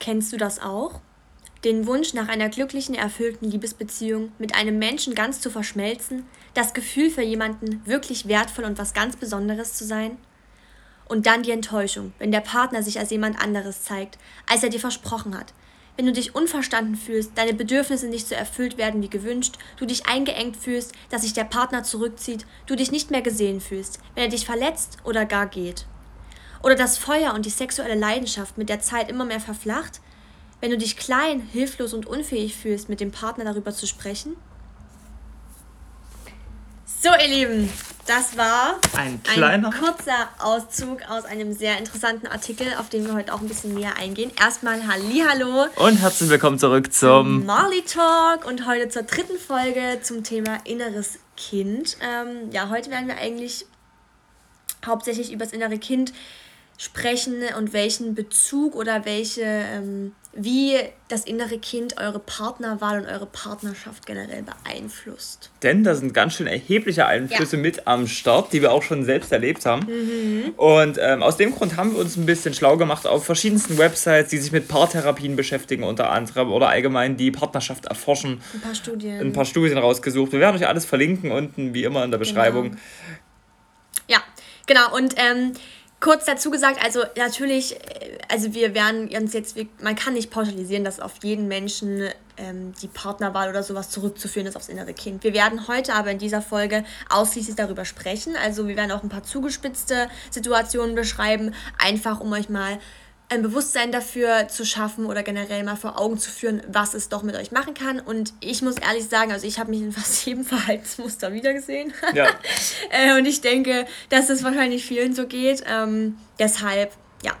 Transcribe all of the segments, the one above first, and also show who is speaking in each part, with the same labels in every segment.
Speaker 1: Kennst du das auch? Den Wunsch nach einer glücklichen, erfüllten Liebesbeziehung mit einem Menschen ganz zu verschmelzen, das Gefühl für jemanden wirklich wertvoll und was ganz Besonderes zu sein? Und dann die Enttäuschung, wenn der Partner sich als jemand anderes zeigt, als er dir versprochen hat. Wenn du dich unverstanden fühlst, deine Bedürfnisse nicht so erfüllt werden wie gewünscht, du dich eingeengt fühlst, dass sich der Partner zurückzieht, du dich nicht mehr gesehen fühlst, wenn er dich verletzt oder gar geht. Oder das Feuer und die sexuelle Leidenschaft mit der Zeit immer mehr verflacht, wenn du dich klein, hilflos und unfähig fühlst, mit dem Partner darüber zu sprechen? So, ihr Lieben, das war ein, kleiner ein kurzer Auszug aus einem sehr interessanten Artikel, auf den wir heute auch ein bisschen näher eingehen. Erstmal Hallo
Speaker 2: und herzlich willkommen zurück zum
Speaker 1: Marley Talk und heute zur dritten Folge zum Thema inneres Kind. Ähm, ja, heute werden wir eigentlich hauptsächlich über das innere Kind sprechen und welchen Bezug oder welche, ähm, wie das innere Kind eure Partnerwahl und eure Partnerschaft generell beeinflusst.
Speaker 2: Denn da sind ganz schön erhebliche Einflüsse ja. mit am Start, die wir auch schon selbst erlebt haben. Mhm. Und ähm, aus dem Grund haben wir uns ein bisschen schlau gemacht auf verschiedensten Websites, die sich mit Paartherapien beschäftigen, unter anderem oder allgemein die Partnerschaft erforschen.
Speaker 1: Ein paar Studien.
Speaker 2: Ein paar Studien rausgesucht. Wir werden euch alles verlinken unten, wie immer in der genau. Beschreibung. Genau.
Speaker 1: Ja, genau. Und ähm, kurz dazu gesagt, also natürlich, äh, also wir werden uns jetzt, man kann nicht pauschalisieren, dass auf jeden Menschen ähm, die Partnerwahl oder sowas zurückzuführen ist aufs innere Kind. Wir werden heute aber in dieser Folge ausschließlich darüber sprechen. Also wir werden auch ein paar zugespitzte Situationen beschreiben, einfach um euch mal ein Bewusstsein dafür zu schaffen oder generell mal vor Augen zu führen, was es doch mit euch machen kann. Und ich muss ehrlich sagen, also ich habe mich in fast jedem Verhaltensmuster wiedergesehen. Ja. äh, und ich denke, dass es wahrscheinlich vielen so geht. Ähm, deshalb, ja.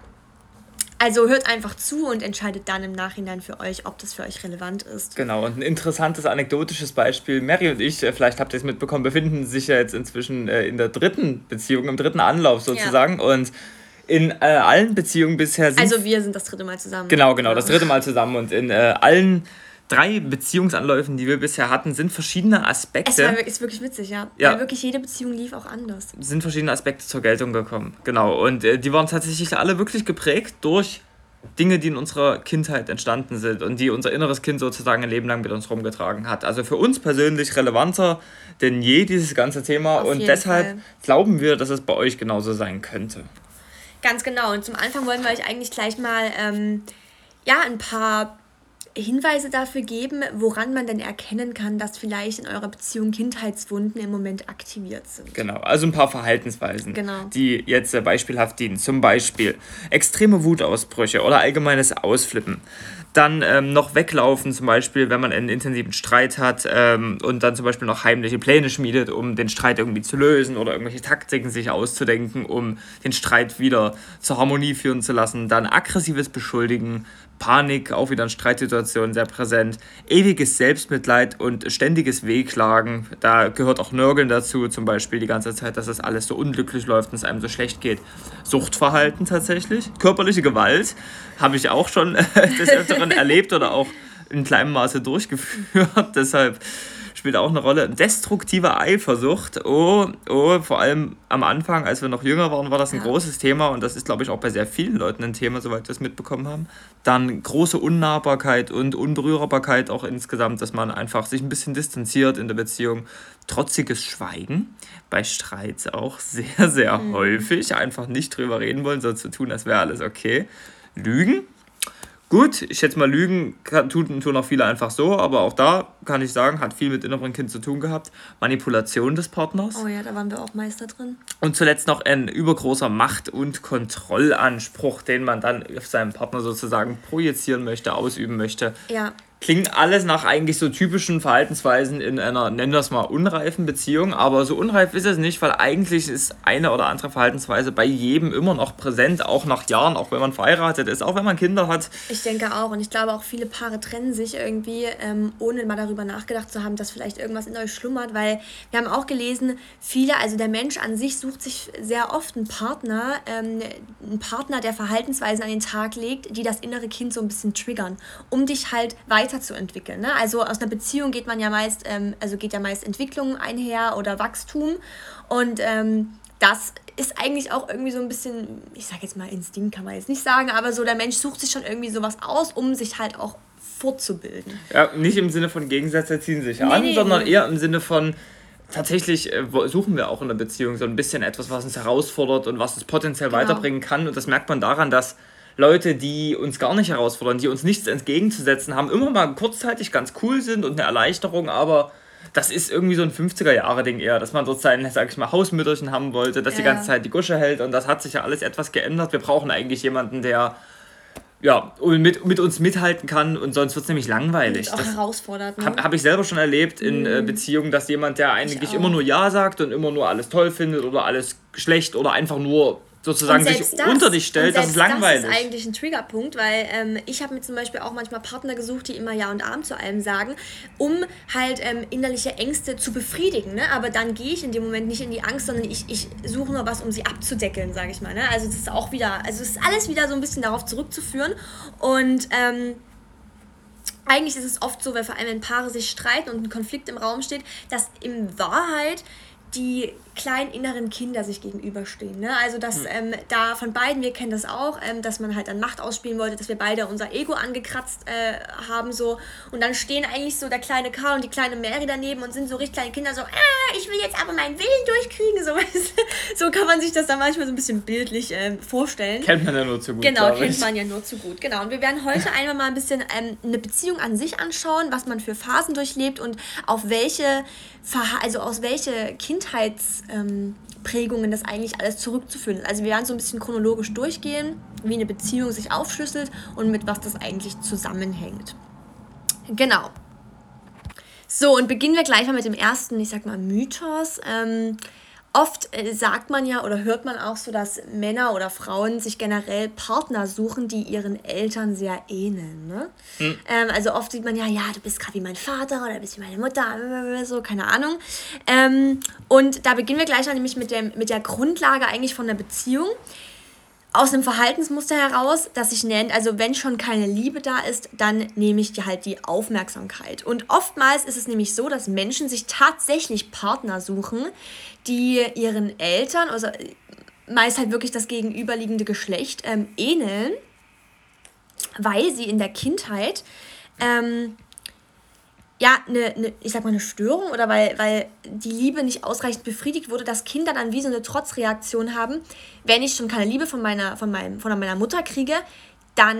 Speaker 1: Also hört einfach zu und entscheidet dann im Nachhinein für euch, ob das für euch relevant ist.
Speaker 2: Genau, und ein interessantes anekdotisches Beispiel. Mary und ich, äh, vielleicht habt ihr es mitbekommen, befinden sich ja jetzt inzwischen äh, in der dritten Beziehung, im dritten Anlauf sozusagen. Ja. Und in äh, allen Beziehungen bisher
Speaker 1: sind. Also wir sind das dritte Mal zusammen.
Speaker 2: Genau, genau, das dritte Mal zusammen. Und in äh, allen drei Beziehungsanläufen, die wir bisher hatten, sind verschiedene Aspekte. Es
Speaker 1: war, ist wirklich witzig, ja. ja. Weil wirklich jede Beziehung lief auch anders.
Speaker 2: Sind verschiedene Aspekte zur Geltung gekommen. Genau. Und äh, die waren tatsächlich alle wirklich geprägt durch Dinge, die in unserer Kindheit entstanden sind und die unser inneres Kind sozusagen ein Leben lang mit uns rumgetragen hat. Also für uns persönlich relevanter denn je dieses ganze Thema Auf und deshalb Fall. glauben wir, dass es bei euch genauso sein könnte.
Speaker 1: Ganz genau. Und zum Anfang wollen wir euch eigentlich gleich mal ähm, ja, ein paar Hinweise dafür geben, woran man denn erkennen kann, dass vielleicht in eurer Beziehung Kindheitswunden im Moment aktiviert sind.
Speaker 2: Genau, also ein paar Verhaltensweisen, genau. die jetzt beispielhaft dienen. Zum Beispiel extreme Wutausbrüche oder allgemeines Ausflippen. Dann ähm, noch weglaufen, zum Beispiel, wenn man einen intensiven Streit hat ähm, und dann zum Beispiel noch heimliche Pläne schmiedet, um den Streit irgendwie zu lösen oder irgendwelche Taktiken sich auszudenken, um den Streit wieder zur Harmonie führen zu lassen. Dann aggressives Beschuldigen, Panik, auch wieder in Streitsituationen sehr präsent, ewiges Selbstmitleid und ständiges Wehklagen. Da gehört auch Nörgeln dazu, zum Beispiel die ganze Zeit, dass das alles so unglücklich läuft und es einem so schlecht geht. Suchtverhalten tatsächlich, körperliche Gewalt habe ich auch schon des Öfteren erlebt oder auch in kleinem Maße durchgeführt. Deshalb spielt auch eine Rolle. Destruktive Eifersucht. Oh, oh, vor allem am Anfang, als wir noch jünger waren, war das ein ja. großes Thema und das ist, glaube ich, auch bei sehr vielen Leuten ein Thema, soweit wir es mitbekommen haben. Dann große Unnahbarkeit und Unberührbarkeit auch insgesamt, dass man einfach sich ein bisschen distanziert in der Beziehung. Trotziges Schweigen, bei Streits auch sehr, sehr mhm. häufig. Einfach nicht drüber reden wollen, so zu tun, als wäre alles okay. Lügen, Gut, ich schätze mal, Lügen tun, tun auch viele einfach so, aber auch da kann ich sagen, hat viel mit innerem Kind zu tun gehabt. Manipulation des Partners.
Speaker 1: Oh ja, da waren wir auch Meister drin.
Speaker 2: Und zuletzt noch ein übergroßer Macht- und Kontrollanspruch, den man dann auf seinen Partner sozusagen projizieren möchte, ausüben möchte.
Speaker 1: Ja.
Speaker 2: Klingt alles nach eigentlich so typischen Verhaltensweisen in einer, nennen wir es mal, unreifen Beziehung. Aber so unreif ist es nicht, weil eigentlich ist eine oder andere Verhaltensweise bei jedem immer noch präsent, auch nach Jahren, auch wenn man verheiratet ist, auch wenn man Kinder hat.
Speaker 1: Ich denke auch. Und ich glaube auch, viele Paare trennen sich irgendwie, ähm, ohne mal darüber nachgedacht zu haben, dass vielleicht irgendwas in euch schlummert. Weil wir haben auch gelesen, viele, also der Mensch an sich sucht sich sehr oft einen Partner, ähm, einen Partner, der Verhaltensweisen an den Tag legt, die das innere Kind so ein bisschen triggern, um dich halt weiter weiterzuentwickeln. Ne? Also aus einer Beziehung geht man ja meist, ähm, also geht ja meist Entwicklung einher oder Wachstum. Und ähm, das ist eigentlich auch irgendwie so ein bisschen, ich sag jetzt mal Instinkt kann man jetzt nicht sagen, aber so der Mensch sucht sich schon irgendwie sowas aus, um sich halt auch fortzubilden.
Speaker 2: Ja, nicht im Sinne von Gegensätze ziehen sich nee, an, nee, sondern nee. eher im Sinne von, tatsächlich äh, suchen wir auch in der Beziehung so ein bisschen etwas, was uns herausfordert und was uns potenziell genau. weiterbringen kann. Und das merkt man daran, dass Leute, die uns gar nicht herausfordern, die uns nichts entgegenzusetzen haben, immer mal kurzzeitig ganz cool sind und eine Erleichterung, aber das ist irgendwie so ein 50er-Jahre-Ding eher, dass man dort sein, sag ich mal, Hausmütterchen haben wollte, dass ja. die ganze Zeit die Gusche hält und das hat sich ja alles etwas geändert. Wir brauchen eigentlich jemanden, der ja, mit, mit uns mithalten kann und sonst wird es nämlich langweilig. Und auch herausfordert. Ne? Habe hab ich selber schon erlebt in äh, mhm. Beziehungen, dass jemand, der eigentlich immer nur Ja sagt und immer nur alles toll findet oder alles schlecht oder einfach nur sozusagen sich das, unter dich stellt, das ist
Speaker 1: langweilig. Das ist eigentlich ein Triggerpunkt, weil ähm, ich habe mir zum Beispiel auch manchmal Partner gesucht, die immer Ja und Arm zu allem sagen, um halt ähm, innerliche Ängste zu befriedigen. Ne? Aber dann gehe ich in dem Moment nicht in die Angst, sondern ich, ich suche nur was, um sie abzudeckeln, sage ich mal. Ne? Also das ist auch wieder, also es ist alles wieder so ein bisschen darauf zurückzuführen und ähm, eigentlich ist es oft so, weil vor allem wenn Paare sich streiten und ein Konflikt im Raum steht, dass in Wahrheit die kleinen inneren Kinder sich gegenüberstehen. Ne? Also dass mhm. ähm, da von beiden, wir kennen das auch, ähm, dass man halt dann Macht ausspielen wollte, dass wir beide unser Ego angekratzt äh, haben so und dann stehen eigentlich so der kleine Karl und die kleine Mary daneben und sind so richtig kleine Kinder so, ah, ich will jetzt aber meinen Willen durchkriegen, so, so kann man sich das dann manchmal so ein bisschen bildlich äh, vorstellen. Kennt man ja nur zu gut. Genau, kennt man ja nur zu gut. Genau und wir werden heute einmal mal ein bisschen ähm, eine Beziehung an sich anschauen, was man für Phasen durchlebt und auf welche also aus welche Kindheitsprägungen ähm, das eigentlich alles zurückzuführen ist. Also wir werden so ein bisschen chronologisch durchgehen, wie eine Beziehung sich aufschlüsselt und mit was das eigentlich zusammenhängt. Genau. So, und beginnen wir gleich mal mit dem ersten, ich sag mal, Mythos. Ähm, Oft äh, sagt man ja oder hört man auch so, dass Männer oder Frauen sich generell Partner suchen, die ihren Eltern sehr ähneln. Ne? Mhm. Ähm, also oft sieht man ja, ja, du bist gerade wie mein Vater oder du bist wie meine Mutter, so, keine Ahnung. Ähm, und da beginnen wir gleich mal nämlich mit, dem, mit der Grundlage eigentlich von der Beziehung aus einem Verhaltensmuster heraus, das sich nennt, also wenn schon keine Liebe da ist, dann nehme ich dir halt die Aufmerksamkeit. Und oftmals ist es nämlich so, dass Menschen sich tatsächlich Partner suchen, die ihren Eltern, also meist halt wirklich das gegenüberliegende Geschlecht, ähm, ähneln, weil sie in der Kindheit ähm, ja, eine, eine, ich sag mal, eine Störung oder weil, weil die Liebe nicht ausreichend befriedigt wurde, dass Kinder dann wie so eine Trotzreaktion haben, wenn ich schon keine Liebe von meiner, von meinem, von meiner Mutter kriege, dann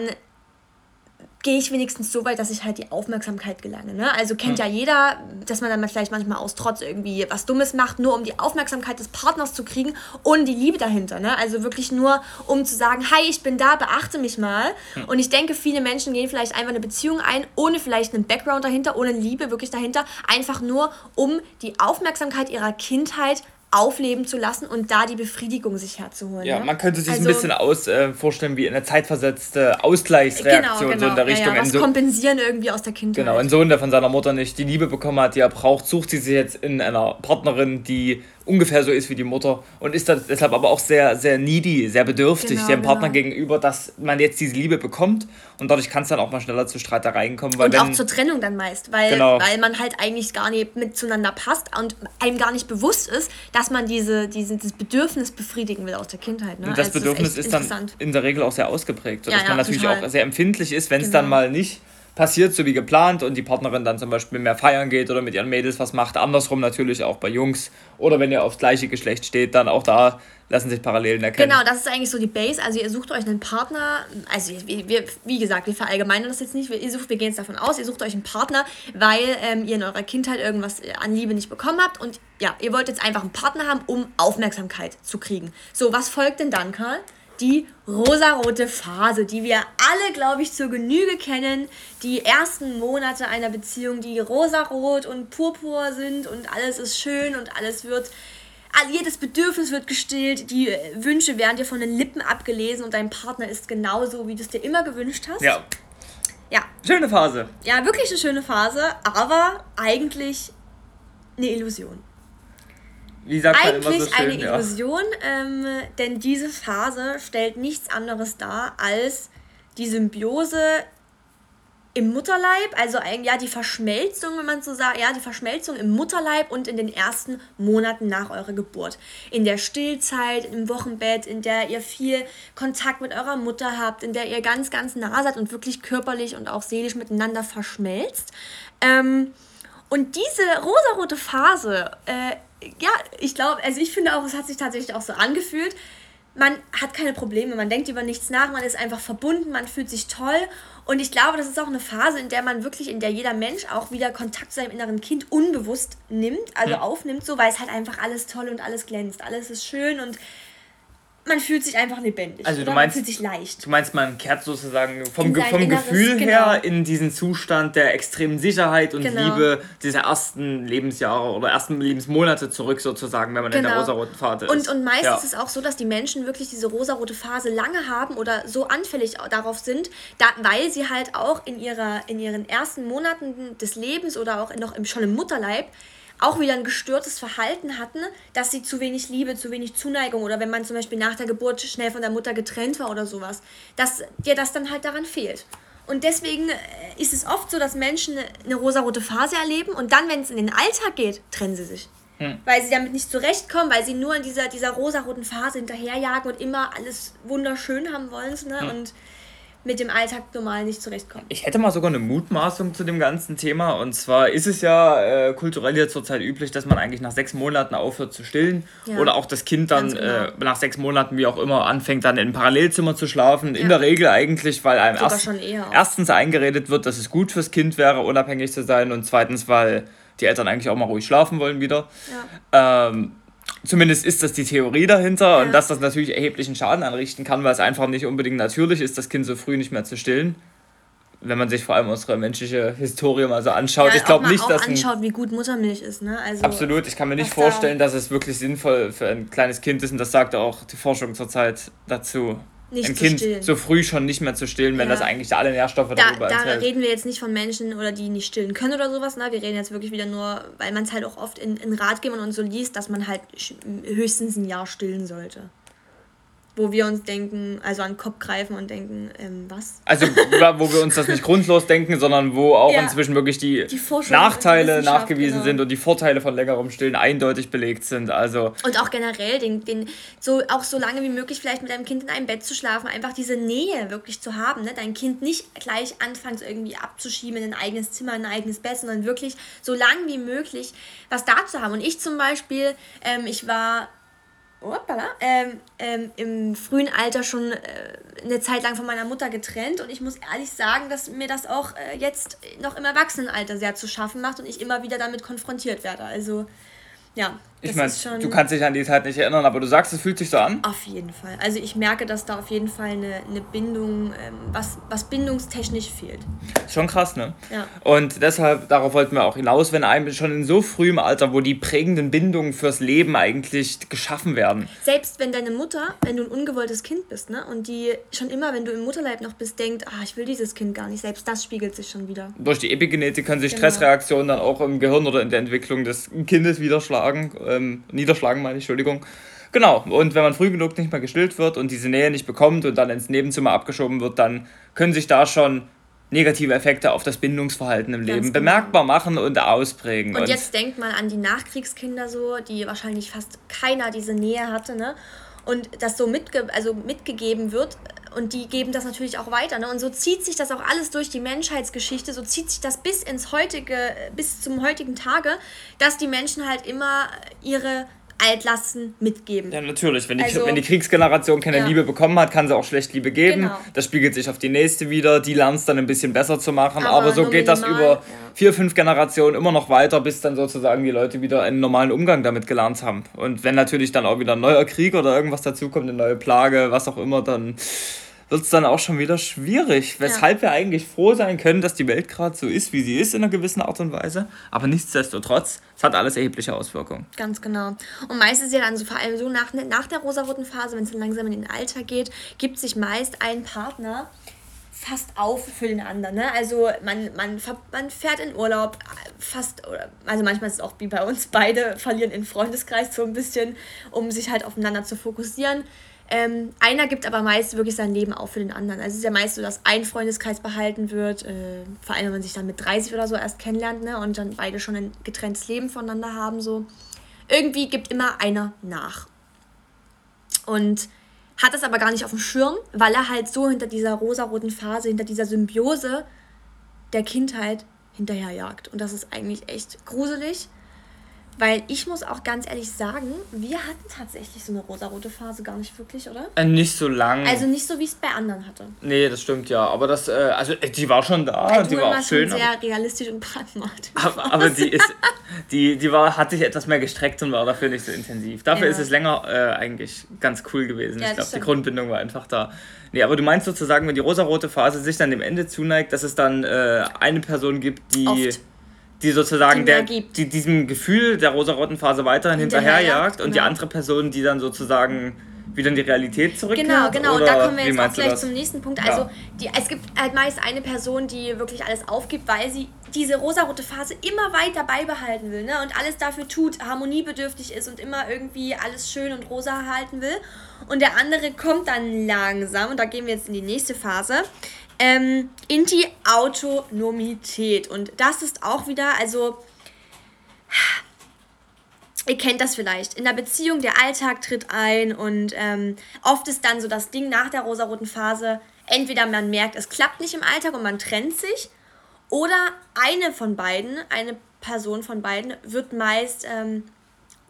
Speaker 1: gehe ich wenigstens so weit, dass ich halt die Aufmerksamkeit gelange. Ne? Also kennt ja. ja jeder, dass man dann vielleicht manchmal aus Trotz irgendwie was Dummes macht, nur um die Aufmerksamkeit des Partners zu kriegen und die Liebe dahinter. Ne? Also wirklich nur, um zu sagen, hi, ich bin da, beachte mich mal. Hm. Und ich denke, viele Menschen gehen vielleicht einfach eine Beziehung ein, ohne vielleicht einen Background dahinter, ohne Liebe wirklich dahinter, einfach nur, um die Aufmerksamkeit ihrer Kindheit aufleben zu lassen und da die Befriedigung sich herzuholen.
Speaker 2: Ja, ne? man könnte sich also, ein bisschen aus, äh, vorstellen wie eine zeitversetzte Ausgleichsreaktion genau, genau. so in der
Speaker 1: Richtung. Ja, ja, was so kompensieren irgendwie aus der Kindheit.
Speaker 2: Genau, ein Sohn, der von seiner Mutter nicht die Liebe bekommen hat, die er braucht, sucht sie sich jetzt in einer Partnerin, die ungefähr so ist wie die Mutter und ist deshalb aber auch sehr, sehr needy, sehr bedürftig genau, dem Partner genau. gegenüber, dass man jetzt diese Liebe bekommt und dadurch kann es dann auch mal schneller zu Streitereien kommen.
Speaker 1: und wenn, auch zur Trennung dann meist, weil, genau. weil man halt eigentlich gar nicht mit zueinander passt und einem gar nicht bewusst ist, dass man diese, diese, dieses Bedürfnis befriedigen will aus der Kindheit. Ne? Und das also Bedürfnis
Speaker 2: ist, ist, dann in der Regel auch sehr ausgeprägt, sodass ja, ja, man natürlich total. auch sehr empfindlich ist, wenn es dann genau. mal nicht passiert, so wie geplant und die Partnerin dann zum Beispiel mehr feiern geht oder mit ihren Mädels was macht. Andersrum natürlich auch bei Jungs oder wenn ihr aufs gleiche Geschlecht steht, dann auch da lassen sich Parallelen erkennen.
Speaker 1: Genau, das ist eigentlich so die Base. Also ihr sucht euch einen Partner, also wir, wir, wie gesagt, wir verallgemeinern das jetzt nicht, wir, wir gehen jetzt davon aus, ihr sucht euch einen Partner, weil ähm, ihr in eurer Kindheit irgendwas an Liebe nicht bekommen habt und ja, ihr wollt jetzt einfach einen Partner haben, um Aufmerksamkeit zu kriegen. So, was folgt denn dann, Karl? Die rosarote Phase, die wir alle, glaube ich, zur Genüge kennen. Die ersten Monate einer Beziehung, die rosarot und purpur sind und alles ist schön und alles wird, jedes Bedürfnis wird gestillt, die Wünsche werden dir von den Lippen abgelesen und dein Partner ist genauso, wie du es dir immer gewünscht hast. Ja.
Speaker 2: Ja. Schöne Phase.
Speaker 1: Ja, wirklich eine schöne Phase, aber eigentlich eine Illusion. Wie sagt Eigentlich man immer so schön, eine Illusion, ja. ähm, denn diese Phase stellt nichts anderes dar als die Symbiose im Mutterleib, also ja die Verschmelzung, wenn man so sagt, ja die Verschmelzung im Mutterleib und in den ersten Monaten nach eurer Geburt. In der Stillzeit, im Wochenbett, in der ihr viel Kontakt mit eurer Mutter habt, in der ihr ganz, ganz nah seid und wirklich körperlich und auch seelisch miteinander verschmelzt. Ähm, und diese rosarote Phase, äh, ja, ich glaube, also ich finde auch, es hat sich tatsächlich auch so angefühlt. Man hat keine Probleme, man denkt über nichts nach, man ist einfach verbunden, man fühlt sich toll und ich glaube, das ist auch eine Phase, in der man wirklich, in der jeder Mensch auch wieder Kontakt zu seinem inneren Kind unbewusst nimmt, also ja. aufnimmt, so, weil es halt einfach alles toll und alles glänzt. Alles ist schön und man fühlt sich einfach lebendig. Also
Speaker 2: du meinst,
Speaker 1: man fühlt
Speaker 2: sich leicht. Du meinst, man kehrt sozusagen vom, Ge vom Gefühl genau. her in diesen Zustand der extremen Sicherheit und genau. Liebe dieser ersten Lebensjahre oder ersten Lebensmonate zurück sozusagen, wenn man genau. in der genau. rosaroten Phase ist.
Speaker 1: Und, und meistens ja. ist es auch so, dass die Menschen wirklich diese rosarote Phase lange haben oder so anfällig darauf sind, da, weil sie halt auch in, ihrer, in ihren ersten Monaten des Lebens oder auch noch im, schon im Mutterleib auch wieder ein gestörtes Verhalten hatten, dass sie zu wenig Liebe, zu wenig Zuneigung oder wenn man zum Beispiel nach der Geburt schnell von der Mutter getrennt war oder sowas, dass dir das dann halt daran fehlt. Und deswegen äh, ist es oft so, dass Menschen eine rosarote Phase erleben und dann, wenn es in den Alltag geht, trennen sie sich. Hm. Weil sie damit nicht zurechtkommen, weil sie nur in dieser, dieser rosaroten Phase hinterherjagen und immer alles wunderschön haben wollen. Ne? Hm. Und mit dem Alltag normal nicht zurechtkommen.
Speaker 2: Ich hätte mal sogar eine Mutmaßung zu dem ganzen Thema. Und zwar ist es ja äh, kulturell jetzt zurzeit üblich, dass man eigentlich nach sechs Monaten aufhört zu stillen. Ja. Oder auch das Kind dann genau. äh, nach sechs Monaten, wie auch immer, anfängt dann in Parallelzimmer zu schlafen. Ja. In der Regel eigentlich, weil einem erst, erstens eingeredet wird, dass es gut fürs Kind wäre, unabhängig zu sein. Und zweitens, weil die Eltern eigentlich auch mal ruhig schlafen wollen wieder. Ja. Ähm, Zumindest ist das die Theorie dahinter ja. und dass das natürlich erheblichen Schaden anrichten kann, weil es einfach nicht unbedingt natürlich ist, das Kind so früh nicht mehr zu stillen. Wenn man sich vor allem unsere menschliche Historie mal so anschaut. Ja, ich glaube nicht,
Speaker 1: dass. Ein, anschaut, wie gut Muttermilch ist, ne? Also,
Speaker 2: absolut. Ich kann mir nicht vorstellen, da dass es wirklich sinnvoll für ein kleines Kind ist und das sagt auch die Forschung zurzeit dazu nicht ein Kind stillen. so früh schon nicht mehr zu stillen, wenn ja. das eigentlich alle Nährstoffe
Speaker 1: da, darüber da enthält. Reden wir jetzt nicht von Menschen oder die nicht stillen können oder sowas. Ne? Wir reden jetzt wirklich wieder nur, weil man es halt auch oft in, in Ratgebern und so liest, dass man halt höchstens ein Jahr stillen sollte wo wir uns denken, also an den Kopf greifen und denken, ähm, was?
Speaker 2: Also wo wir uns das nicht grundlos denken, sondern wo auch ja, inzwischen wirklich die, die Nachteile nachgewiesen genau. sind und die Vorteile von längerem Stillen eindeutig belegt sind. Also
Speaker 1: und auch generell, den, den, so, auch so lange wie möglich vielleicht mit deinem Kind in einem Bett zu schlafen, einfach diese Nähe wirklich zu haben. Ne? Dein Kind nicht gleich anfangs irgendwie abzuschieben in ein eigenes Zimmer, ein eigenes Bett, sondern wirklich so lange wie möglich was da zu haben. Und ich zum Beispiel, ähm, ich war Hoppala, ähm, ähm, im frühen Alter schon äh, eine Zeit lang von meiner Mutter getrennt. Und ich muss ehrlich sagen, dass mir das auch äh, jetzt noch im Erwachsenenalter sehr zu schaffen macht und ich immer wieder damit konfrontiert werde. Also ja,
Speaker 2: ich meine, du kannst dich an die Zeit nicht erinnern, aber du sagst, es fühlt sich so an?
Speaker 1: Auf jeden Fall. Also ich merke, dass da auf jeden Fall eine, eine Bindung, ähm, was, was bindungstechnisch fehlt.
Speaker 2: Schon krass, ne? Ja. Und deshalb, darauf wollten wir auch hinaus, wenn einem schon in so frühem Alter, wo die prägenden Bindungen fürs Leben eigentlich geschaffen werden.
Speaker 1: Selbst wenn deine Mutter, wenn du ein ungewolltes Kind bist, ne? Und die schon immer, wenn du im Mutterleib noch bist, denkt, ah, ich will dieses Kind gar nicht, selbst das spiegelt sich schon wieder.
Speaker 2: Durch die Epigenetik können sich genau. Stressreaktionen dann auch im Gehirn oder in der Entwicklung des Kindes widerschlagen ähm, niederschlagen, meine ich, Entschuldigung. Genau, und wenn man früh genug nicht mehr gestillt wird und diese Nähe nicht bekommt und dann ins Nebenzimmer abgeschoben wird, dann können sich da schon negative Effekte auf das Bindungsverhalten im Ganz Leben genau. bemerkbar machen und ausprägen.
Speaker 1: Und, und jetzt denkt mal an die Nachkriegskinder so, die wahrscheinlich fast keiner diese Nähe hatte, ne? Und das so mitge also mitgegeben wird, und die geben das natürlich auch weiter. Ne? Und so zieht sich das auch alles durch die Menschheitsgeschichte, so zieht sich das bis ins heutige, bis zum heutigen Tage, dass die Menschen halt immer ihre Altlasten mitgeben.
Speaker 2: Ja, natürlich. Wenn die, also, wenn die Kriegsgeneration keine ja. Liebe bekommen hat, kann sie auch schlecht Liebe geben. Genau. Das spiegelt sich auf die nächste wieder. Die lernt es dann ein bisschen besser zu machen. Aber, Aber so geht minimal, das über ja. vier, fünf Generationen immer noch weiter, bis dann sozusagen die Leute wieder einen normalen Umgang damit gelernt haben. Und wenn natürlich dann auch wieder ein neuer Krieg oder irgendwas dazukommt, eine neue Plage, was auch immer, dann wird es dann auch schon wieder schwierig. Weshalb ja. wir eigentlich froh sein können, dass die Welt gerade so ist, wie sie ist, in einer gewissen Art und Weise. Aber nichtsdestotrotz, es hat alles erhebliche Auswirkungen.
Speaker 1: Ganz genau. Und meistens ja dann so, vor allem so nach, nach der rosaroten Phase, wenn es dann langsam in den Alter geht, gibt sich meist ein Partner, fast auf für den anderen. Ne? Also man, man, man fährt in Urlaub, fast, also manchmal ist es auch wie bei uns, beide verlieren in Freundeskreis so ein bisschen, um sich halt aufeinander zu fokussieren Ähm, einer gibt aber meist wirklich sein Leben auf für den anderen. Also es ist ja meist so, dass ein Freundeskreis behalten wird, äh, vor allem wenn man sich dann mit 30 oder so erst kennenlernt, ne? Und dann beide schon ein getrenntes Leben voneinander haben, so. Irgendwie gibt immer einer nach. Und hat das aber gar nicht auf dem Schirm, weil er halt so hinter dieser rosaroten Phase, hinter dieser Symbiose der Kindheit hinterherjagt. Und das ist eigentlich echt gruselig. Weil ich muss auch ganz ehrlich sagen, wir hatten tatsächlich so eine rosarote Phase gar nicht wirklich, oder?
Speaker 2: Äh, nicht so lang.
Speaker 1: Also nicht so, wie es bei anderen hatte.
Speaker 2: Nee, das stimmt ja. Aber das, äh, also äh, die war schon da. Weil die war
Speaker 1: auch schön. sehr aber, realistisch und pragmatisch.
Speaker 2: Aber, aber die ist, die, die war, hat sich etwas mehr gestreckt und war dafür nicht so intensiv. Dafür ja. ist es länger äh, eigentlich ganz cool gewesen. Ja, ich glaube, die Grundbindung war einfach da. Nee, aber du meinst sozusagen, wenn die rosarote Phase sich dann dem Ende zuneigt, dass es dann äh, eine Person gibt, die. Oft die sozusagen die der, die diesem Gefühl der rosaroten Phase weiterhin hinterherjagt genau. und die andere Person, die dann sozusagen wieder in die Realität zurückkehrt? Genau, genau. Und da kommen wir
Speaker 1: jetzt auch gleich zum nächsten Punkt. Also ja. die, es gibt halt meist eine Person, die wirklich alles aufgibt, weil sie diese rosarote Phase immer weiter beibehalten will ne? und alles dafür tut, harmoniebedürftig ist und immer irgendwie alles schön und rosa halten will. Und der andere kommt dann langsam, und da gehen wir jetzt in die nächste Phase, ähm, in die Autonomität. Und das ist auch wieder, also, ihr kennt das vielleicht. In der Beziehung, der Alltag tritt ein und ähm, oft ist dann so das Ding nach der rosaroten Phase, entweder man merkt, es klappt nicht im Alltag und man trennt sich, oder eine von beiden, eine Person von beiden, wird meist ähm,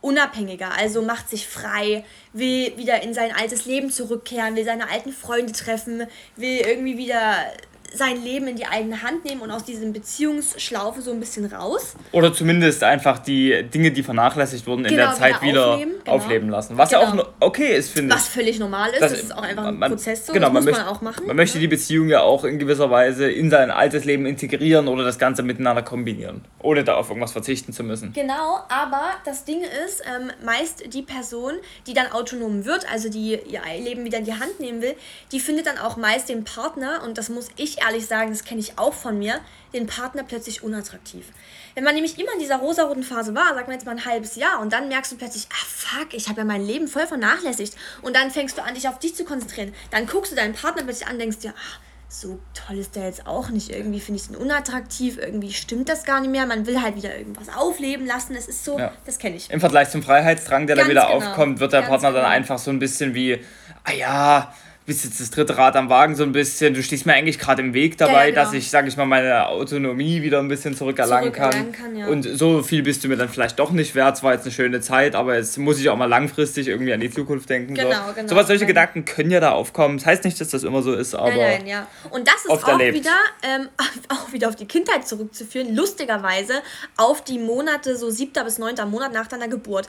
Speaker 1: unabhängiger, also macht sich frei, will wieder in sein altes Leben zurückkehren, will seine alten Freunde treffen, will irgendwie wieder sein Leben in die eigene Hand nehmen und aus diesem Beziehungsschlaufe so ein bisschen raus.
Speaker 2: Oder zumindest einfach die Dinge, die vernachlässigt wurden, genau, in der genau, Zeit wieder, aufleben, genau. aufleben, lassen. Was genau. ja auch genau. okay ist, finde ich.
Speaker 1: Was völlig normal ist, das, das ist auch einfach ein man, Prozess so,
Speaker 2: genau, das man muss möchte, man auch machen. Man möchte die Beziehung ja auch in gewisser Weise in sein altes Leben integrieren oder das Ganze miteinander kombinieren, ohne da auf irgendwas verzichten zu müssen.
Speaker 1: Genau, aber das Ding ist, ähm, meist die Person, die dann autonom wird, also die ihr Leben wieder in die Hand nehmen will, die findet dann auch meist den Partner, und das muss ich ehrlich sagen, das kenne ich auch von mir, den Partner plötzlich unattraktiv. Wenn man nämlich immer in dieser rosaroten Phase war, sagt man jetzt mal ein halbes Jahr, und dann merkst du plötzlich, ah fuck, ich habe ja mein Leben voll vernachlässigt. Und dann fängst du an, dich auf dich zu konzentrieren. Dann guckst du deinen Partner plötzlich an und denkst dir, ach, so toll ist der jetzt auch nicht. Irgendwie finde ich ihn unattraktiv, irgendwie stimmt das gar nicht mehr. Man will halt wieder irgendwas aufleben lassen. Es ist so, ja. das kenne ich.
Speaker 2: Im Vergleich zum Freiheitsdrang, der Ganz da wieder genau. aufkommt, wird der Ganz Partner genau. dann einfach so ein bisschen wie, ah ja, bist jetzt das dritte Rad am Wagen so ein bisschen. Du stehst mir eigentlich gerade im Weg dabei, ja, ja, genau. dass ich, sage ich mal, meine Autonomie wieder ein bisschen zurückerlangen kann. kann ja. Und so viel bist du mir dann vielleicht doch nicht wert. Es war jetzt eine schöne Zeit, aber jetzt muss ich auch mal langfristig irgendwie an die Zukunft denken. Genau, so. genau. So was, solche Gedanken können ja da aufkommen. Das heißt nicht, dass das immer so ist, aber. Nein, nein,
Speaker 1: ja. Und das ist auch wieder, ähm, auch wieder auf die Kindheit zurückzuführen, lustigerweise auf die Monate, so siebter bis neunter Monat nach deiner Geburt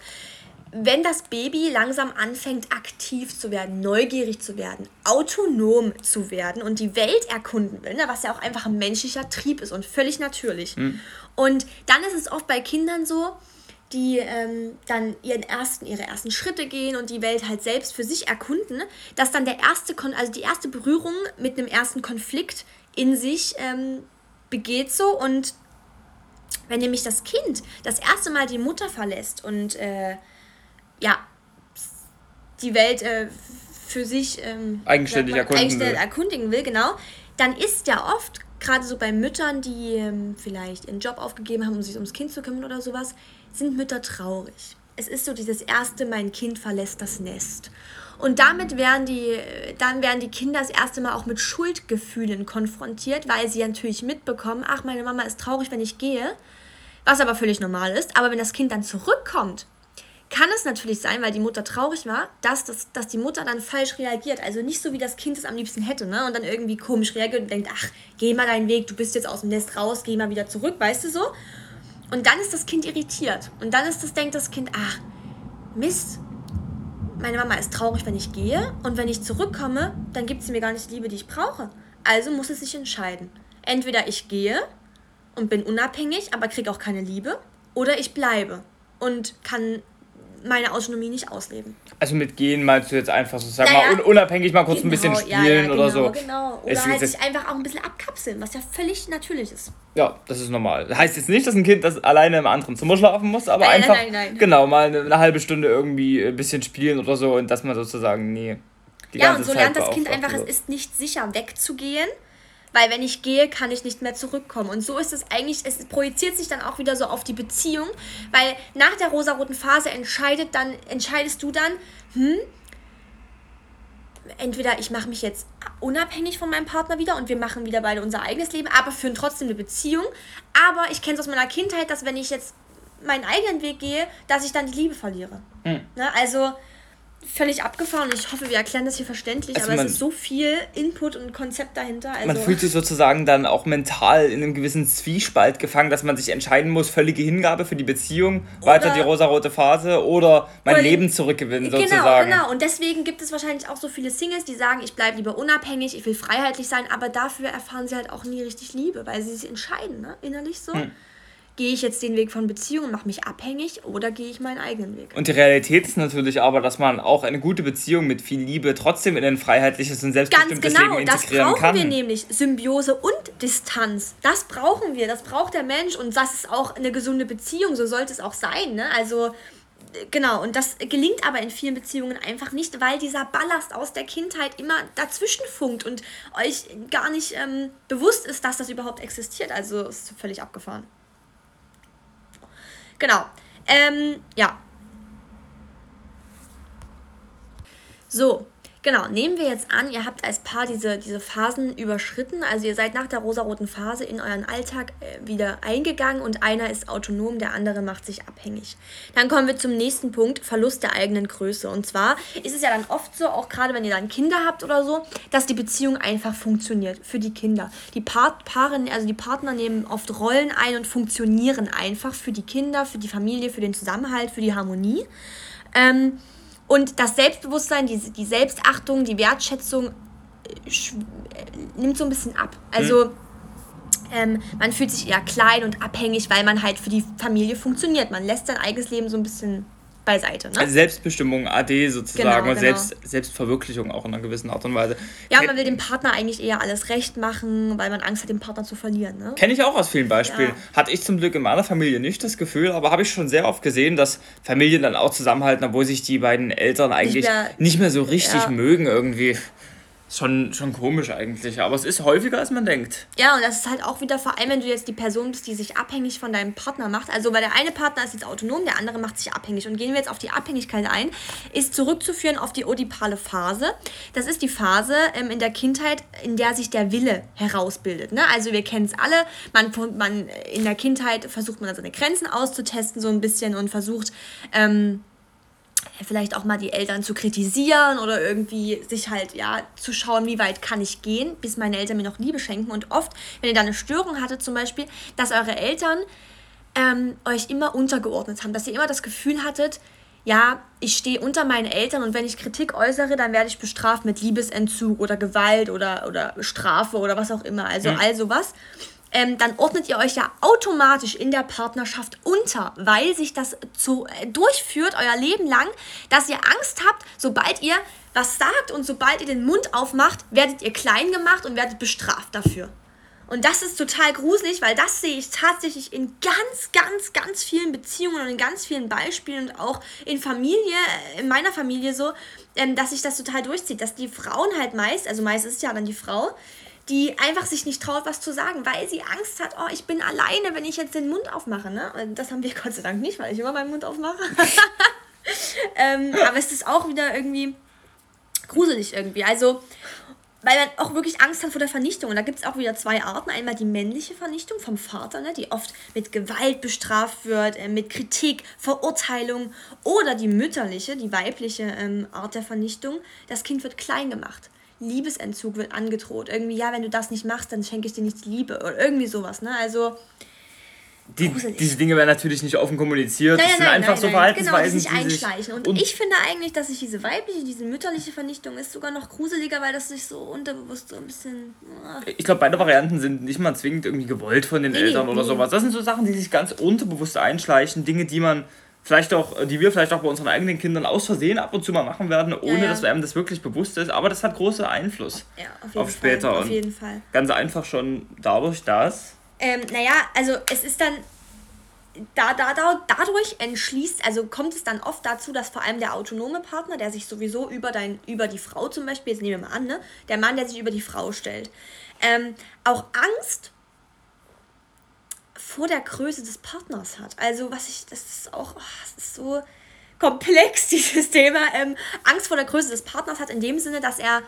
Speaker 1: wenn das Baby langsam anfängt, aktiv zu werden, neugierig zu werden, autonom zu werden und die Welt erkunden will, ne, was ja auch einfach ein menschlicher Trieb ist und völlig natürlich. Mhm. Und dann ist es oft bei Kindern so, die ähm, dann ihren ersten, ihre ersten Schritte gehen und die Welt halt selbst für sich erkunden, dass dann der erste, Kon also die erste Berührung mit einem ersten Konflikt in sich ähm, begeht so und wenn nämlich das Kind das erste Mal die Mutter verlässt und äh, ja, die Welt äh, für sich ähm, eigenständig, man, erkunden, eigenständig will. erkundigen will, genau, dann ist ja oft, gerade so bei Müttern, die ähm, vielleicht ihren Job aufgegeben haben, um sich ums Kind zu kümmern oder sowas, sind Mütter traurig. Es ist so dieses erste, mein Kind verlässt das Nest. Und damit werden die, dann werden die Kinder das erste Mal auch mit Schuldgefühlen konfrontiert, weil sie natürlich mitbekommen, ach, meine Mama ist traurig, wenn ich gehe, was aber völlig normal ist. Aber wenn das Kind dann zurückkommt kann es natürlich sein, weil die Mutter traurig war, dass, das, dass die Mutter dann falsch reagiert. Also nicht so, wie das Kind es am liebsten hätte, ne? Und dann irgendwie komisch reagiert und denkt, ach, geh mal deinen Weg, du bist jetzt aus dem Nest raus, geh mal wieder zurück, weißt du so? Und dann ist das Kind irritiert. Und dann ist das, denkt das Kind, ach, Mist, meine Mama ist traurig, wenn ich gehe. Und wenn ich zurückkomme, dann gibt sie mir gar nicht die Liebe, die ich brauche. Also muss es sich entscheiden. Entweder ich gehe und bin unabhängig, aber kriege auch keine Liebe, oder ich bleibe und kann meine Autonomie nicht ausleben.
Speaker 2: Also mit gehen meinst du jetzt einfach so, sag naja, mal, unabhängig mal kurz genau, ein bisschen spielen ja, ja,
Speaker 1: genau,
Speaker 2: oder so.
Speaker 1: Genau, Oder es, halt sich einfach auch ein bisschen abkapseln, was ja völlig natürlich ist.
Speaker 2: Ja, das ist normal. Das heißt jetzt nicht, dass ein Kind das alleine im anderen Zimmer schlafen muss, aber nein, einfach, nein, nein, genau, mal eine, eine, halbe Stunde irgendwie ein bisschen spielen oder so und dass man sozusagen, nee,
Speaker 1: Die ja, und so lernt das Kind einfach, es ist nicht sicher, wegzugehen. Weil wenn ich gehe, kann ich nicht mehr zurückkommen. Und so ist es eigentlich, es projiziert sich dann auch wieder so auf die Beziehung, weil nach der rosaroten Phase entscheidet dann, entscheidest du dann, hm, entweder ich mache mich jetzt unabhängig von meinem Partner wieder und wir machen wieder beide unser eigenes Leben, aber führen trotzdem eine Beziehung. Aber ich kenne es aus meiner Kindheit, dass wenn ich jetzt meinen eigenen Weg gehe, dass ich dann die Liebe verliere. Mhm. Ne? Also völlig abgefahren. Ich hoffe, wir erklären das hier verständlich, also aber man, es ist so viel Input und Konzept dahinter.
Speaker 2: Also man fühlt sich sozusagen dann auch mental in einem gewissen Zwiespalt gefangen, dass man sich entscheiden muss, völlige Hingabe für die Beziehung, oder, weiter die rosarote Phase oder mein oder Leben zurückgewinnen
Speaker 1: genau, sozusagen. Genau, genau. Und deswegen gibt es wahrscheinlich auch so viele Singles, die sagen, ich bleibe lieber unabhängig, ich will freiheitlich sein, aber dafür erfahren sie halt auch nie richtig Liebe, weil sie sich entscheiden, ne? innerlich so. Hm gehe ich jetzt den Weg von Beziehungen, mache mich abhängig oder gehe ich meinen eigenen Weg?
Speaker 2: Und die Realität ist natürlich aber, dass man auch eine gute Beziehung mit viel Liebe trotzdem in ein freiheitliches und selbstbestimmtes Ganz genau,
Speaker 1: Leben integrieren das brauchen kann. wir nämlich. Symbiose und Distanz. Das brauchen wir, das braucht der Mensch und das ist auch eine gesunde Beziehung, so sollte es auch sein. Ne? Also genau, und das gelingt aber in vielen Beziehungen einfach nicht, weil dieser Ballast aus der Kindheit immer dazwischen funkt und euch gar nicht ähm, bewusst ist, dass das überhaupt existiert. Also ist völlig abgefahren. Genau. Ähm, ja. So, Genau, nehmen wir jetzt an, ihr habt als Paar diese, diese Phasen überschritten, also ihr seid nach der rosaroten Phase in euren Alltag äh, wieder eingegangen und einer ist autonom, der andere macht sich abhängig. Dann kommen wir zum nächsten Punkt, Verlust der eigenen Größe. Und zwar ist es ja dann oft so, auch gerade wenn ihr dann Kinder habt oder so, dass die Beziehung einfach funktioniert für die Kinder. Die pa Paare, also die Partner nehmen oft Rollen ein und funktionieren einfach für die Kinder, für die Familie, für den Zusammenhalt, für die Harmonie. Ähm, und das Selbstbewusstsein, die, die Selbstachtung, die Wertschätzung äh, äh, nimmt so ein bisschen ab. Also mhm. ähm, man fühlt sich eher klein und abhängig, weil man halt für die Familie funktioniert. Man lässt sein eigenes Leben so ein bisschen beiseite. Ne?
Speaker 2: Also Selbstbestimmung, AD sozusagen genau, genau. und Selbst, Selbstverwirklichung auch in einer gewissen Art und Weise.
Speaker 1: Ja, man will dem Partner eigentlich eher alles recht machen, weil man Angst hat, den Partner zu verlieren. Ne?
Speaker 2: Kenne ich auch aus vielen Beispielen. Ja. Hatte ich zum Glück in meiner Familie nicht das Gefühl, aber habe ich schon sehr oft gesehen, dass Familien dann auch zusammenhalten, obwohl sich die beiden Eltern eigentlich nicht mehr, nicht mehr so richtig ja. mögen irgendwie schon, schon komisch eigentlich, aber es ist häufiger, als man denkt.
Speaker 1: Ja, und das ist halt auch wieder, vor allem wenn du jetzt die Person bist, die sich abhängig von deinem Partner macht. Also, weil der eine Partner ist jetzt autonom, der andere macht sich abhängig. Und gehen wir jetzt auf die Abhängigkeit ein, ist zurückzuführen auf die odipale Phase. Das ist die Phase ähm, in der Kindheit, in der sich der Wille herausbildet. Ne? Also, wir kennen es alle, man, man in der Kindheit versucht man seine Grenzen auszutesten, so ein bisschen und versucht, ähm, vielleicht auch mal die Eltern zu kritisieren oder irgendwie sich halt, ja, zu schauen, wie weit kann ich gehen, bis meine Eltern mir noch Liebe schenken. Und oft, wenn ihr da eine Störung hattet, zum Beispiel, dass eure Eltern ähm, euch immer untergeordnet haben, dass ihr immer das Gefühl hattet, ja, ich stehe unter meinen Eltern und wenn ich Kritik äußere, dann werde ich bestraft mit Liebesentzug oder Gewalt oder, oder Strafe oder was auch immer. Also mhm. all sowas ähm, dann ordnet ihr euch ja automatisch in der Partnerschaft unter, weil sich das zu, äh, durchführt, euer Leben lang, dass ihr Angst habt, sobald ihr was sagt und sobald ihr den Mund aufmacht, werdet ihr klein gemacht und werdet bestraft dafür. Und das ist total gruselig, weil das sehe ich tatsächlich in ganz, ganz, ganz vielen Beziehungen und in ganz vielen Beispielen und auch in Familie, in meiner Familie so, ähm, dass sich das total durchzieht, dass die Frauen halt meist, also meist ist es ja dann die Frau, die einfach sich nicht traut, was zu sagen, weil sie Angst hat, oh, ich bin alleine, wenn ich jetzt den Mund aufmache. Ne? Das haben wir Gott sei Dank nicht, weil ich immer meinen Mund aufmache. ähm, aber es ist auch wieder irgendwie gruselig irgendwie. Also, weil man auch wirklich Angst hat vor der Vernichtung. Und da gibt es auch wieder zwei Arten. Einmal die männliche Vernichtung vom Vater, ne, die oft mit Gewalt bestraft wird, äh, mit Kritik, Verurteilung. Oder die mütterliche, die weibliche ähm, Art der Vernichtung. Das Kind wird klein gemacht. Liebesentzug wird angedroht. Irgendwie, ja, wenn du das nicht machst, dann schenke ich dir nicht Liebe oder irgendwie sowas, ne? Also.
Speaker 2: Die, diese Dinge werden natürlich nicht offen kommuniziert. Nein, das sind nein, einfach nein, so Verhaltensweisen,
Speaker 1: genau, die sich einschleichen. Und, und, ich finde eigentlich, dass sich diese weibliche, diese mütterliche Vernichtung ist sogar noch gruseliger, weil das sich so unterbewusst so ein bisschen.
Speaker 2: Oh. Ich glaube, beide Varianten sind nicht mal zwingend irgendwie gewollt von den nee, Eltern nee. oder sowas. Das sind so Sachen, die sich ganz unterbewusst einschleichen, Dinge, die man vielleicht auch, die wir vielleicht auch bei unseren eigenen Kindern aus Versehen ab und zu mal machen werden, ohne ja, ja. dass einem das wirklich bewusst ist. Aber das hat großen Einfluss ja, auf, auf später. Fall, auf jeden Fall. Ganz einfach schon dadurch, dass.
Speaker 1: Ähm, naja, also es ist dann da, da, da, dadurch entschließt, also kommt es dann oft dazu, dass vor allem der autonome Partner, der sich sowieso über, dein, über die Frau zum Beispiel, jetzt nehmen wir mal an, ne, der Mann, der sich über die Frau stellt, ähm, auch Angst vor der Größe des Partners hat. Also was ich, das ist auch, oh, das ist so komplex, dieses Thema. Ähm, Angst vor der Größe des Partners hat in dem Sinne, dass er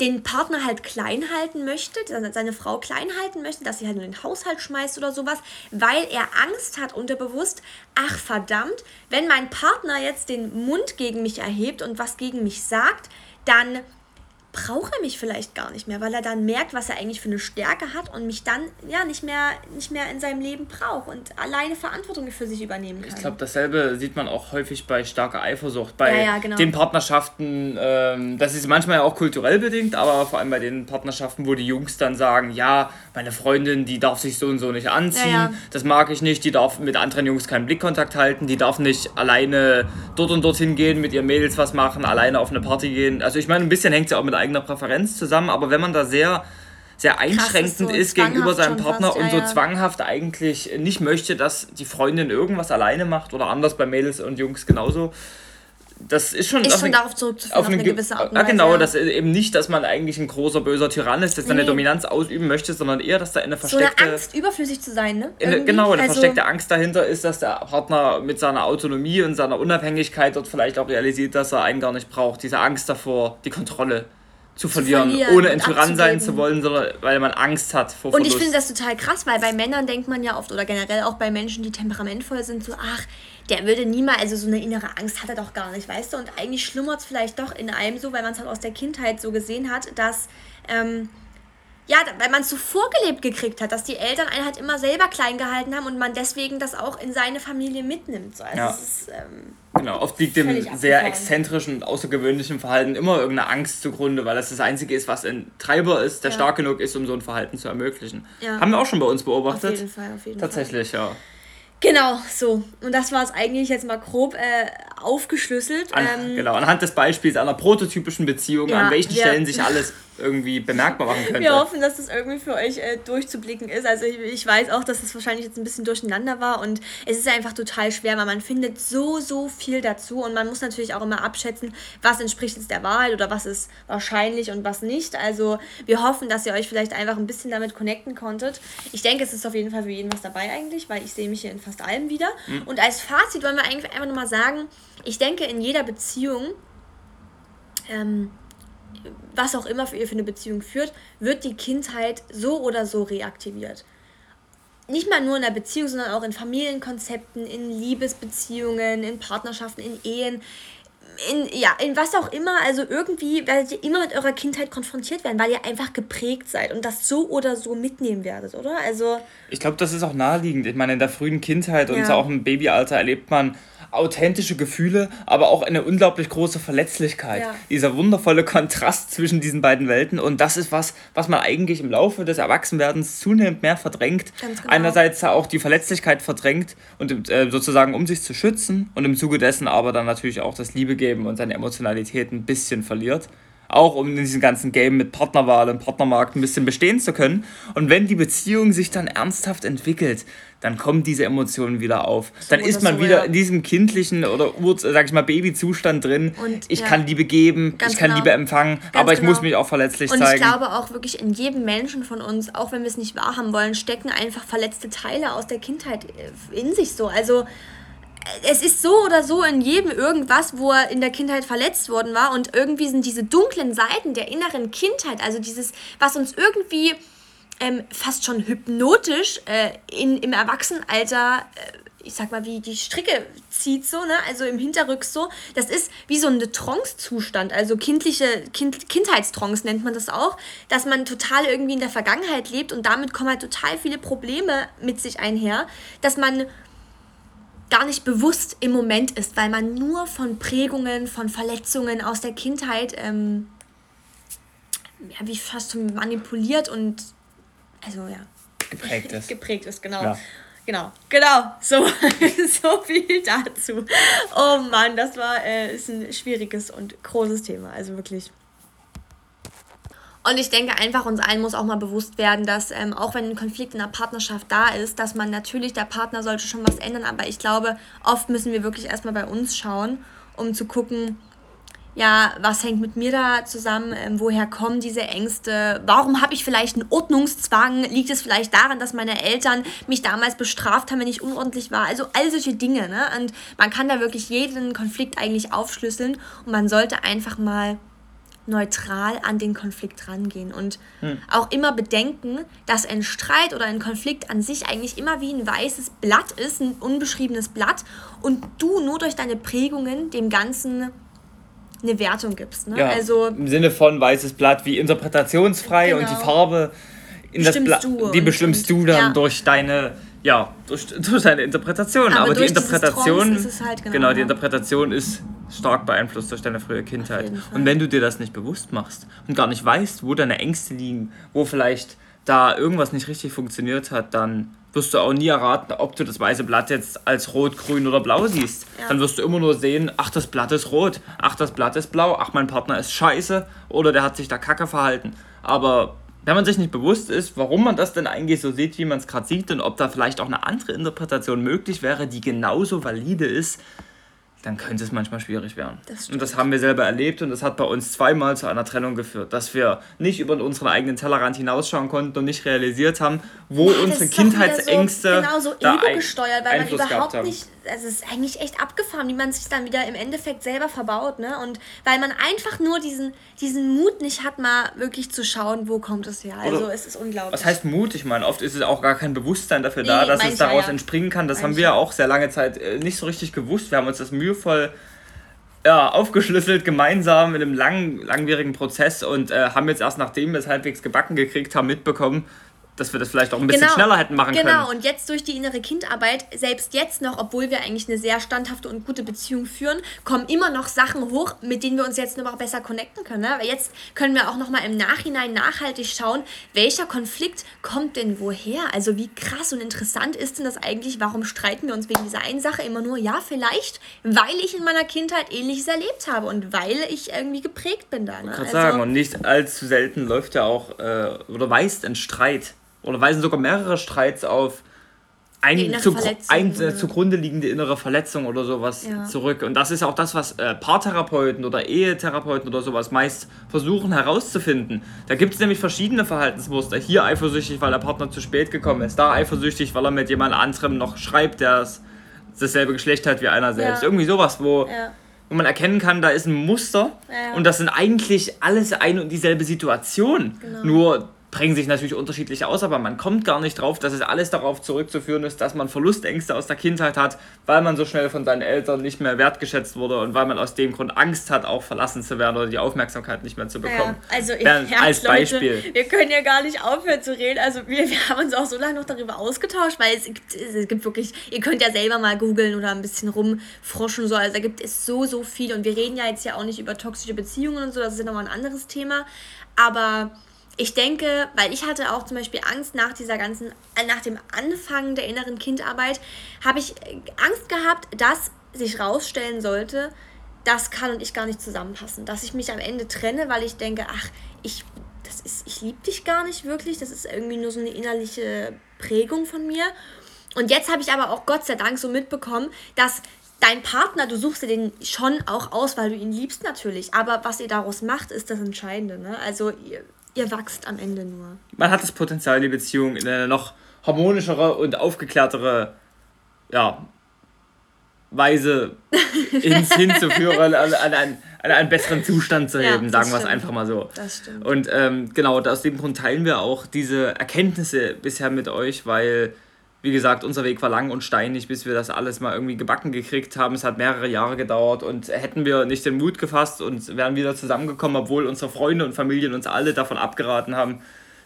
Speaker 1: den Partner halt klein halten möchte, seine Frau klein halten möchte, dass sie halt nur den Haushalt schmeißt oder sowas, weil er Angst hat unterbewusst, ach verdammt, wenn mein Partner jetzt den Mund gegen mich erhebt und was gegen mich sagt, dann braucht er mich vielleicht gar nicht mehr, weil er dann merkt, was er eigentlich für eine Stärke hat und mich dann ja nicht mehr, nicht mehr in seinem Leben braucht und alleine Verantwortung für sich übernehmen kann.
Speaker 2: Ich glaube, dasselbe sieht man auch häufig bei starker Eifersucht, bei ja, ja, genau. den Partnerschaften, ähm, das ist manchmal ja auch kulturell bedingt, aber vor allem bei den Partnerschaften, wo die Jungs dann sagen, ja, meine Freundin, die darf sich so und so nicht anziehen, ja, das mag ich nicht, die darf mit anderen Jungs keinen Blickkontakt halten, die darf nicht alleine dort und dorthin gehen, mit ihren Mädels was machen, alleine auf eine Party gehen. Also ich meine, ein bisschen hängt es ja auch mit eigener Präferenz zusammen, aber wenn man da sehr sehr einschränkend ist, so ist gegenüber seinem Partner fast, und so ja. zwanghaft eigentlich nicht möchte, dass die Freundin irgendwas alleine macht oder anders bei Mädels und Jungs genauso. Das ist schon, ist schon eine, darauf zurückzuführen, auf eine, eine gewisse Art und Weise. genau, ja. das ist eben nicht, dass man eigentlich ein großer, böser Tyrann ist, der nee. seine Dominanz ausüben möchte, sondern eher, dass da eine versteckte... So eine
Speaker 1: Angst, überflüssig zu sein, ne?
Speaker 2: Eine, genau, eine also, versteckte Angst dahinter ist, dass der Partner mit seiner Autonomie und seiner Unabhängigkeit dort vielleicht auch realisiert, dass er einen gar nicht braucht. Diese Angst davor, die Kontrolle zu verlieren, zu verlieren ohne ein Tyrann sein zu wollen, sondern weil man Angst hat
Speaker 1: vor Verlust. Und ich finde das total krass, weil bei Männern denkt man ja oft, oder generell auch bei Menschen, die temperamentvoll sind, so, ach, der würde niemals, also so eine innere Angst hat er doch gar nicht, weißt du? Und eigentlich schlummert es vielleicht doch in einem so, weil man es halt aus der Kindheit so gesehen hat, dass, ähm, ja, weil man es so vorgelebt gekriegt hat, dass die Eltern einen halt immer selber klein gehalten haben und man deswegen das auch in seine Familie mitnimmt. So. Also ja. ist, ähm,
Speaker 2: genau, oft liegt dem sehr exzentrischen und außergewöhnlichen Verhalten immer irgendeine Angst zugrunde, weil das das Einzige ist, was ein Treiber ist, der ja. stark genug ist, um so ein Verhalten zu ermöglichen. Ja. Haben wir auch schon bei uns beobachtet. Auf jeden Fall, auf jeden Tatsächlich, Fall. ja.
Speaker 1: Genau, so. Und das war es eigentlich jetzt mal grob äh, aufgeschlüsselt.
Speaker 2: An, ähm, genau, anhand des Beispiels einer prototypischen Beziehung, ja, an welchen ja. Stellen sich alles irgendwie bemerkbar machen könnte.
Speaker 1: Wir hoffen, dass das irgendwie für euch äh, durchzublicken ist. Also ich, ich weiß auch, dass es das wahrscheinlich jetzt ein bisschen durcheinander war und es ist einfach total schwer, weil man findet so, so viel dazu und man muss natürlich auch immer abschätzen, was entspricht jetzt der Wahrheit oder was ist wahrscheinlich und was nicht. Also wir hoffen, dass ihr euch vielleicht einfach ein bisschen damit connecten konntet. Ich denke, es ist auf jeden Fall für jeden was dabei eigentlich, weil ich sehe mich hier in fast allem wieder. Mhm. Und als Fazit wollen wir eigentlich einfach nochmal sagen, ich denke, in jeder Beziehung ähm, was auch immer für ihr für eine Beziehung führt, wird die Kindheit so oder so reaktiviert. Nicht mal nur in der Beziehung, sondern auch in Familienkonzepten, in Liebesbeziehungen, in Partnerschaften, in Ehen, in, ja, in was auch immer. Also irgendwie werdet ihr immer mit eurer Kindheit konfrontiert werden, weil ihr einfach geprägt seid und das so oder so mitnehmen werdet, oder? Also.
Speaker 2: Ich glaube, das ist auch naheliegend. Ich meine, in der frühen Kindheit und ja. auch im Babyalter erlebt man authentische Gefühle, aber auch eine unglaublich große Verletzlichkeit. Ja. Dieser wundervolle Kontrast zwischen diesen beiden Welten. Und das ist was, was man eigentlich im Laufe des Erwachsenwerdens zunehmend mehr verdrängt. Genau. Einerseits auch die Verletzlichkeit verdrängt und äh, sozusagen um sich zu schützen und im Zuge dessen aber dann natürlich auch das Liebe geben und seine Emotionalität ein bisschen verliert auch um in diesem ganzen Game mit Partnerwahl und Partnermarkt ein bisschen bestehen zu können. Und wenn die Beziehung sich dann ernsthaft entwickelt, dann kommen diese Emotionen wieder auf. So dann ist man so, wieder ja. in diesem kindlichen oder Ur, sag ich mal, Babyzustand drin. Und, ich ja. kann Liebe geben, ich kann genau. Liebe empfangen, Ganz aber ich genau. muss mich auch verletzlich
Speaker 1: und zeigen. Und ich glaube auch wirklich in jedem Menschen von uns, auch wenn wir es nicht wahrhaben wollen, stecken einfach verletzte Teile aus der Kindheit in sich so. Also es ist so oder so in jedem irgendwas, wo er in der Kindheit verletzt worden war. Und irgendwie sind diese dunklen Seiten der inneren Kindheit, also dieses, was uns irgendwie ähm, fast schon hypnotisch äh, in, im Erwachsenenalter, äh, ich sag mal, wie die Stricke zieht, so, ne? Also im Hinterrück so. Das ist wie so ein Trance-Zustand, also kindliche kind, Kindheitstrance nennt man das auch, dass man total irgendwie in der Vergangenheit lebt und damit kommen halt total viele Probleme mit sich einher, dass man gar nicht bewusst im Moment ist, weil man nur von Prägungen, von Verletzungen aus der Kindheit ähm, ja, wie fast manipuliert und also ja geprägt ist. geprägt ist, genau. Ja. Genau, genau, so, so viel dazu. Oh Mann, das war äh, ist ein schwieriges und großes Thema, also wirklich. Und ich denke einfach, uns allen muss auch mal bewusst werden, dass ähm, auch wenn ein Konflikt in der Partnerschaft da ist, dass man natürlich, der Partner sollte schon was ändern, aber ich glaube, oft müssen wir wirklich erstmal bei uns schauen, um zu gucken, ja, was hängt mit mir da zusammen, ähm, woher kommen diese Ängste, warum habe ich vielleicht einen Ordnungszwang, liegt es vielleicht daran, dass meine Eltern mich damals bestraft haben, wenn ich unordentlich war, also all solche Dinge. Ne? Und man kann da wirklich jeden Konflikt eigentlich aufschlüsseln. Und man sollte einfach mal neutral an den Konflikt rangehen und hm. auch immer bedenken, dass ein Streit oder ein Konflikt an sich eigentlich immer wie ein weißes Blatt ist, ein unbeschriebenes Blatt und du nur durch deine Prägungen dem Ganzen eine Wertung gibst. Ne?
Speaker 2: Ja, also, Im Sinne von weißes Blatt wie interpretationsfrei genau. und die genau. Farbe in das Blatt, die bestimmst du dann ja. durch deine ja, durch, durch deine Interpretation. Aber, Aber die Interpretation, halt genau, genau, die Interpretation ist stark beeinflusst durch deine frühe Kindheit. Und wenn du dir das nicht bewusst machst und gar nicht weißt, wo deine Ängste liegen, wo vielleicht da irgendwas nicht richtig funktioniert hat, dann wirst du auch nie erraten, ob du das weiße Blatt jetzt als rot, grün oder blau siehst. Ja. Dann wirst du immer nur sehen, ach, das Blatt ist rot, ach, das Blatt ist blau, ach, mein Partner ist scheiße oder der hat sich da kacke verhalten. Aber wenn man sich nicht bewusst ist, warum man das denn eigentlich so sieht, wie man es gerade sieht und ob da vielleicht auch eine andere Interpretation möglich wäre, die genauso valide ist, dann könnte es manchmal schwierig werden. Das und das haben wir selber erlebt und das hat bei uns zweimal zu einer Trennung geführt, dass wir nicht über unseren eigenen Tellerrand hinausschauen konnten und nicht realisiert haben, wo ja, unsere Kindheitsängste so, genau so ego gesteuert,
Speaker 1: weil Einfluss man überhaupt nicht also es ist eigentlich echt abgefahren, wie man sich dann wieder im Endeffekt selber verbaut, ne? Und weil man einfach nur diesen, diesen Mut nicht hat, mal wirklich zu schauen, wo kommt es her. Also Oder es ist unglaublich.
Speaker 2: Was heißt Mut? Ich meine, oft ist es auch gar kein Bewusstsein dafür nee, da, dass es daraus ja. entspringen kann. Das mein haben wir ja auch sehr lange Zeit äh, nicht so richtig gewusst. Wir haben uns das mühevoll ja, aufgeschlüsselt, gemeinsam in einem lang, langwierigen Prozess und äh, haben jetzt erst nachdem wir es halbwegs gebacken gekriegt haben, mitbekommen, dass wir das vielleicht auch ein bisschen genau, schneller hätten machen
Speaker 1: genau. können. Genau, und jetzt durch die innere Kindarbeit, selbst jetzt noch, obwohl wir eigentlich eine sehr standhafte und gute Beziehung führen, kommen immer noch Sachen hoch, mit denen wir uns jetzt noch besser connecten können. Ne? Weil jetzt können wir auch noch mal im Nachhinein nachhaltig schauen, welcher Konflikt kommt denn woher? Also wie krass und interessant ist denn das eigentlich? Warum streiten wir uns wegen dieser einen Sache immer nur? Ja, vielleicht, weil ich in meiner Kindheit Ähnliches erlebt habe und weil ich irgendwie geprägt bin da. Ne?
Speaker 2: Ich kann also, sagen, und nicht allzu selten läuft ja auch, äh, oder weist ein Streit oder weisen sogar mehrere Streits auf ein, zu, ein äh, zugrunde liegende innere Verletzung oder sowas ja. zurück. Und das ist auch das, was äh, Paartherapeuten oder Ehetherapeuten oder sowas meist versuchen herauszufinden. Da gibt es nämlich verschiedene Verhaltensmuster. Hier eifersüchtig, weil der Partner zu spät gekommen ist. Da eifersüchtig, weil er mit jemand anderem noch schreibt, der dasselbe Geschlecht hat wie einer selbst. Ja. Irgendwie sowas, wo, ja. wo man erkennen kann, da ist ein Muster. Und das sind eigentlich alles eine und dieselbe Situation. Genau. Nur prägen sich natürlich unterschiedlich aus, aber man kommt gar nicht drauf, dass es alles darauf zurückzuführen ist, dass man Verlustängste aus der Kindheit hat, weil man so schnell von seinen Eltern nicht mehr wertgeschätzt wurde und weil man aus dem Grund Angst hat, auch verlassen zu werden oder die Aufmerksamkeit nicht mehr zu bekommen. Ja, also ich,
Speaker 1: ja, als Beispiel. Leute, wir können ja gar nicht aufhören zu reden. Also wir, wir haben uns auch so lange noch darüber ausgetauscht, weil es gibt, es gibt wirklich, ihr könnt ja selber mal googeln oder ein bisschen rumfroschen so. Also da gibt es so, so viel und wir reden ja jetzt ja auch nicht über toxische Beziehungen und so, das ist ja nochmal ein anderes Thema. Aber ich denke, weil ich hatte auch zum Beispiel Angst nach dieser ganzen, äh, nach dem Anfang der inneren Kindarbeit, habe ich äh, Angst gehabt, dass sich rausstellen sollte, das kann und ich gar nicht zusammenpassen. Dass ich mich am Ende trenne, weil ich denke, ach, ich, ich liebe dich gar nicht wirklich. Das ist irgendwie nur so eine innerliche Prägung von mir. Und jetzt habe ich aber auch Gott sei Dank so mitbekommen, dass dein Partner, du suchst dir den schon auch aus, weil du ihn liebst natürlich. Aber was ihr daraus macht, ist das Entscheidende. Ne? Also ihr, ihr wachst am Ende nur.
Speaker 2: Man hat das Potenzial, die Beziehung in eine noch harmonischere und aufgeklärtere ja, Weise ins, hinzuführen, an, an, an, an einen besseren Zustand zu heben, ja, sagen wir es einfach mal so. Das stimmt. Und ähm, genau, aus dem Grund teilen wir auch diese Erkenntnisse bisher mit euch, weil wie gesagt, unser Weg war lang und steinig, bis wir das alles mal irgendwie gebacken gekriegt haben. Es hat mehrere Jahre gedauert und hätten wir nicht den Mut gefasst und wären wieder zusammengekommen, obwohl unsere Freunde und Familien uns alle davon abgeraten haben,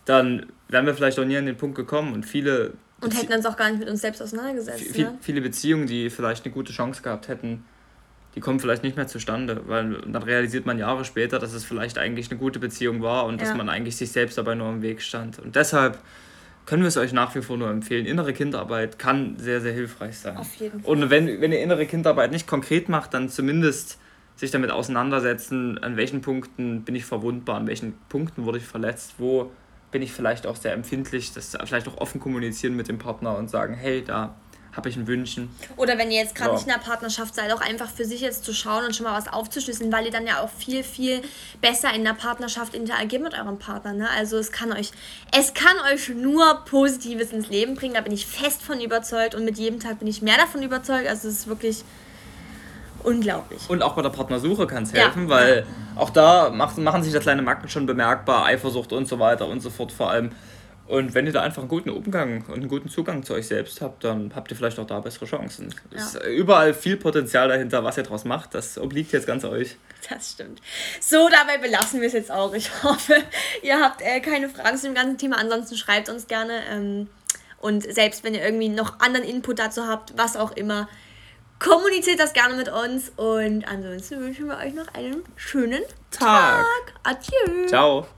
Speaker 2: dann wären wir vielleicht auch nie an den Punkt gekommen und viele.
Speaker 1: Und hätten uns auch gar nicht mit uns selbst auseinandergesetzt.
Speaker 2: Viel, ne? Viele Beziehungen, die vielleicht eine gute Chance gehabt hätten, die kommen vielleicht nicht mehr zustande, weil dann realisiert man Jahre später, dass es vielleicht eigentlich eine gute Beziehung war und ja. dass man eigentlich sich selbst dabei nur im Weg stand. Und deshalb können wir es euch nach wie vor nur empfehlen. Innere Kinderarbeit kann sehr, sehr hilfreich sein. Auf jeden Fall. Und wenn, wenn ihr innere Kinderarbeit nicht konkret macht, dann zumindest sich damit auseinandersetzen, an welchen Punkten bin ich verwundbar, an welchen Punkten wurde ich verletzt, wo bin ich vielleicht auch sehr empfindlich, das vielleicht auch offen kommunizieren mit dem Partner und sagen, hey, da habe ich ein Wünschen.
Speaker 1: Oder wenn ihr jetzt gerade ja. nicht in der Partnerschaft seid, auch einfach für sich jetzt zu schauen und schon mal was aufzuschlüsseln, weil ihr dann ja auch viel, viel besser in der Partnerschaft interagiert mit eurem Partner. Ne? Also es kann euch, es kann euch nur Positives ins Leben bringen, da bin ich fest von überzeugt und mit jedem Tag bin ich mehr davon überzeugt. Also es ist wirklich unglaublich.
Speaker 2: Und auch bei der Partnersuche kann es helfen, ja. weil auch da macht, machen sich da kleine Macken schon bemerkbar, Eifersucht und so weiter und so fort vor allem. Und wenn ihr da einfach einen guten Umgang und einen guten Zugang zu euch selbst habt, dann habt ihr vielleicht auch da bessere Chancen. Ja. Es ist überall viel Potenzial dahinter, was ihr daraus macht. Das obliegt jetzt ganz euch.
Speaker 1: Das stimmt. So, dabei belassen wir es jetzt auch. Ich hoffe, ihr habt äh, keine Fragen zu dem ganzen Thema. Ansonsten schreibt uns gerne. Ähm, und selbst wenn ihr irgendwie noch anderen Input dazu habt, was auch immer, kommuniziert das gerne mit uns. Und ansonsten wünschen wir euch noch einen schönen Tag. Tag. Adieu. Ciao.